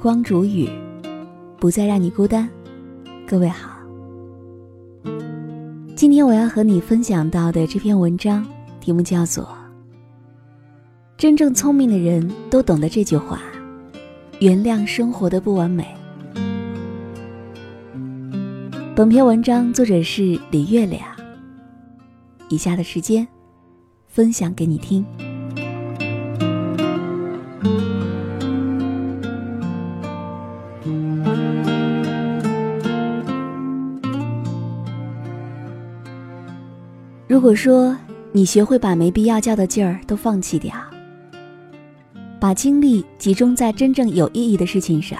光煮雨，不再让你孤单。各位好，今天我要和你分享到的这篇文章题目叫做《真正聪明的人都懂得这句话：原谅生活的不完美》。本篇文章作者是李月亮。以下的时间，分享给你听。如果说你学会把没必要较的劲儿都放弃掉，把精力集中在真正有意义的事情上，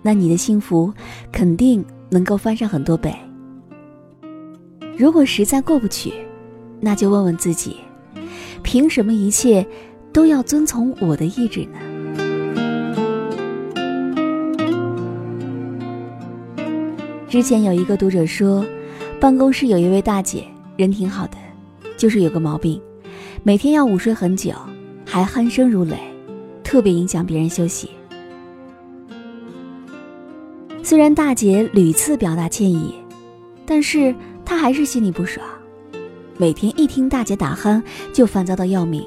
那你的幸福肯定能够翻上很多倍。如果实在过不去，那就问问自己，凭什么一切都要遵从我的意志呢？之前有一个读者说，办公室有一位大姐。人挺好的，就是有个毛病，每天要午睡很久，还鼾声如雷，特别影响别人休息。虽然大姐屡次表达歉意，但是她还是心里不爽，每天一听大姐打鼾就烦躁的要命。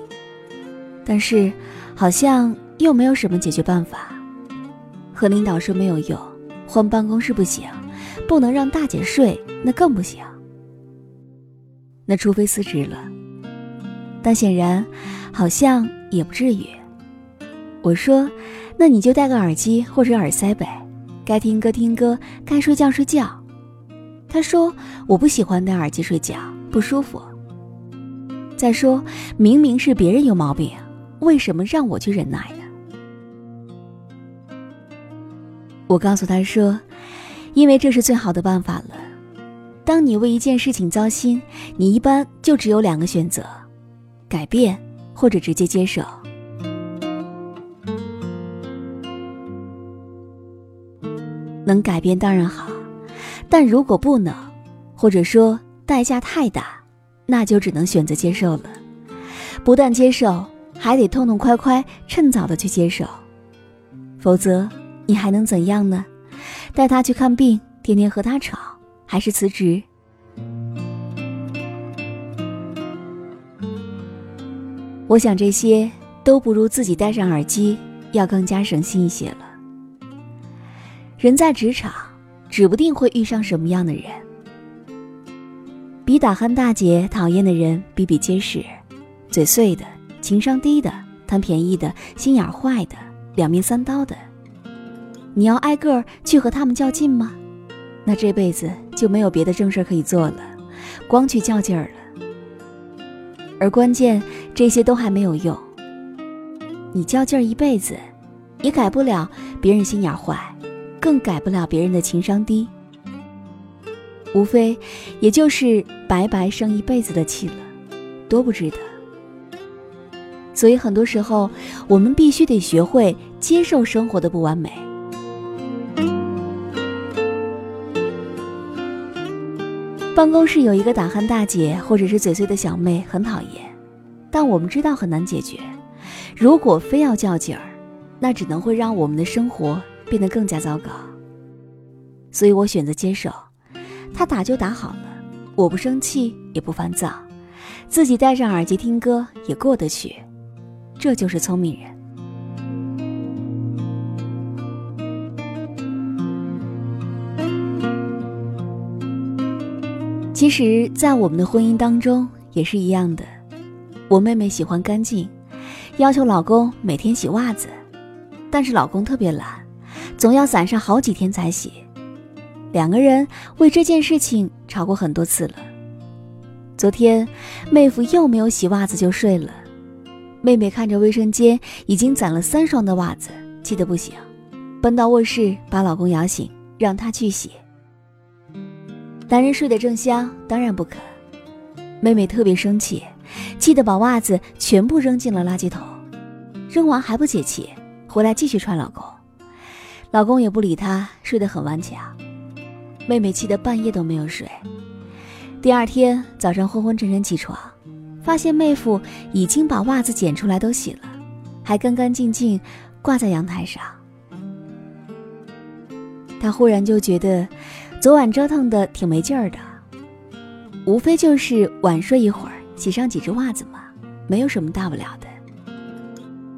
但是好像又没有什么解决办法，和领导说没有用，换办公室不行，不能让大姐睡，那更不行。那除非辞职了，但显然，好像也不至于。我说，那你就戴个耳机或者耳塞呗，该听歌听歌，该睡觉睡觉。他说我不喜欢戴耳机睡觉，不舒服。再说，明明是别人有毛病，为什么让我去忍耐呢？我告诉他说，因为这是最好的办法了。当你为一件事情糟心，你一般就只有两个选择：改变或者直接接受。能改变当然好，但如果不能，或者说代价太大，那就只能选择接受了。不但接受，还得痛痛快快、趁早的去接受，否则你还能怎样呢？带他去看病，天天和他吵。还是辞职？我想这些都不如自己戴上耳机要更加省心一些了。人在职场，指不定会遇上什么样的人。比打鼾大姐讨厌的人比比皆是，嘴碎的、情商低的、贪便宜的、心眼坏的、两面三刀的。你要挨个去和他们较劲吗？那这辈子就没有别的正事可以做了，光去较劲儿了。而关键，这些都还没有用。你较劲儿一辈子，也改不了别人心眼坏，更改不了别人的情商低。无非也就是白白生一辈子的气了，多不值得。所以很多时候，我们必须得学会接受生活的不完美。办公室有一个打鼾大姐，或者是嘴碎的小妹，很讨厌，但我们知道很难解决。如果非要较劲儿，那只能会让我们的生活变得更加糟糕。所以我选择接受，他打就打好了，我不生气也不烦躁，自己戴上耳机听歌也过得去，这就是聪明人。其实，在我们的婚姻当中也是一样的。我妹妹喜欢干净，要求老公每天洗袜子，但是老公特别懒，总要攒上好几天才洗。两个人为这件事情吵过很多次了。昨天，妹夫又没有洗袜子就睡了。妹妹看着卫生间已经攒了三双的袜子，气得不行，奔到卧室把老公摇醒，让他去洗。男人睡得正香，当然不肯。妹妹特别生气，气得把袜子全部扔进了垃圾桶。扔完还不解气，回来继续穿老公。老公也不理她，睡得很顽强。妹妹气得半夜都没有睡。第二天早上昏昏沉沉起床，发现妹夫已经把袜子捡出来都洗了，还干干净净挂在阳台上。他忽然就觉得，昨晚折腾的挺没劲儿的，无非就是晚睡一会儿，洗上几只袜子嘛，没有什么大不了的。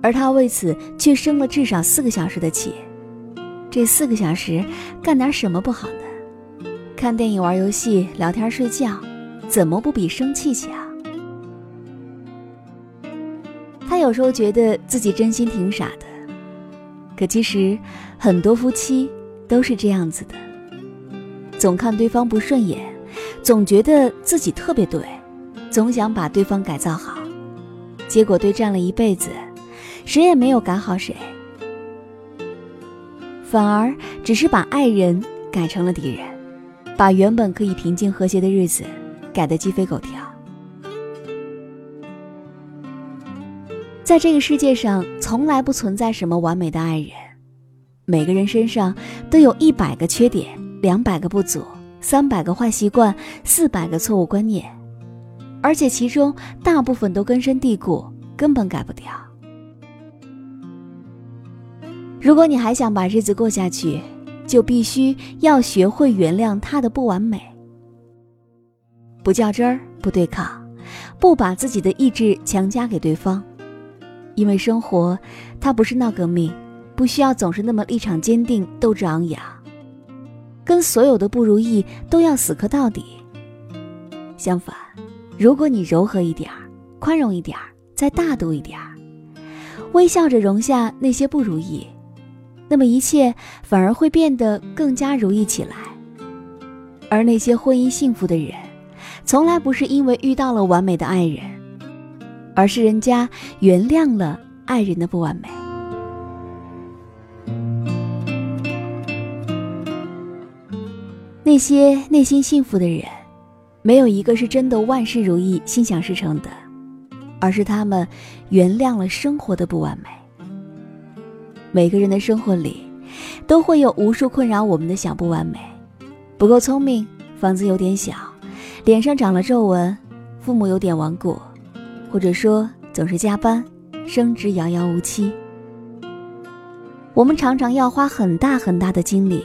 而他为此却生了至少四个小时的气，这四个小时干点什么不好呢？看电影、玩游戏、聊天、睡觉，怎么不比生气强？他有时候觉得自己真心挺傻的，可其实很多夫妻都是这样子的：总看对方不顺眼，总觉得自己特别对，总想把对方改造好，结果对战了一辈子。谁也没有改好谁，反而只是把爱人改成了敌人，把原本可以平静和谐的日子改得鸡飞狗跳。在这个世界上，从来不存在什么完美的爱人，每个人身上都有一百个缺点，两百个不足，三百个坏习惯，四百个错误观念，而且其中大部分都根深蒂固，根本改不掉。如果你还想把日子过下去，就必须要学会原谅他的不完美，不较真儿，不对抗，不把自己的意志强加给对方，因为生活它不是闹革命，不需要总是那么立场坚定、斗志昂扬，跟所有的不如意都要死磕到底。相反，如果你柔和一点儿，宽容一点儿，再大度一点儿，微笑着容下那些不如意。那么一切反而会变得更加如意起来，而那些婚姻幸福的人，从来不是因为遇到了完美的爱人，而是人家原谅了爱人的不完美。那些内心幸福的人，没有一个是真的万事如意、心想事成的，而是他们原谅了生活的不完美。每个人的生活里，都会有无数困扰我们的小不完美：不够聪明，房子有点小，脸上长了皱纹，父母有点顽固，或者说总是加班，升职遥遥无期。我们常常要花很大很大的精力，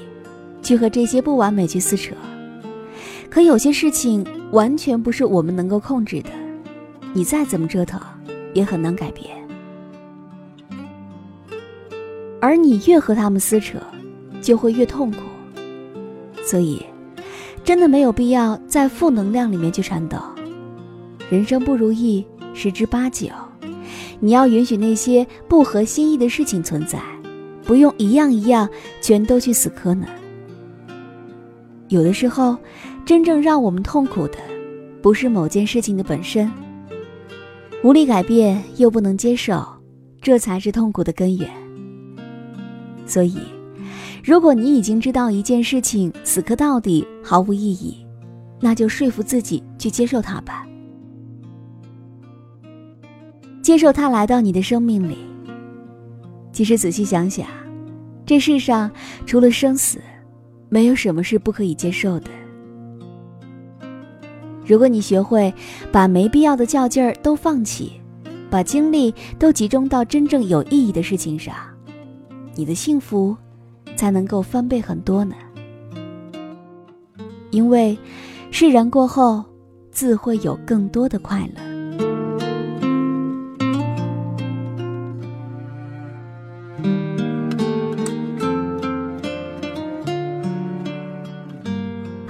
去和这些不完美去撕扯。可有些事情完全不是我们能够控制的，你再怎么折腾，也很难改变。而你越和他们撕扯，就会越痛苦。所以，真的没有必要在负能量里面去颤抖。人生不如意十之八九，你要允许那些不合心意的事情存在，不用一样一样全都去死磕呢。有的时候，真正让我们痛苦的，不是某件事情的本身，无力改变又不能接受，这才是痛苦的根源。所以，如果你已经知道一件事情死磕到底毫无意义，那就说服自己去接受它吧。接受它来到你的生命里。其实仔细想想，这世上除了生死，没有什么是不可以接受的。如果你学会把没必要的较劲儿都放弃，把精力都集中到真正有意义的事情上。你的幸福才能够翻倍很多呢，因为释然过后，自会有更多的快乐。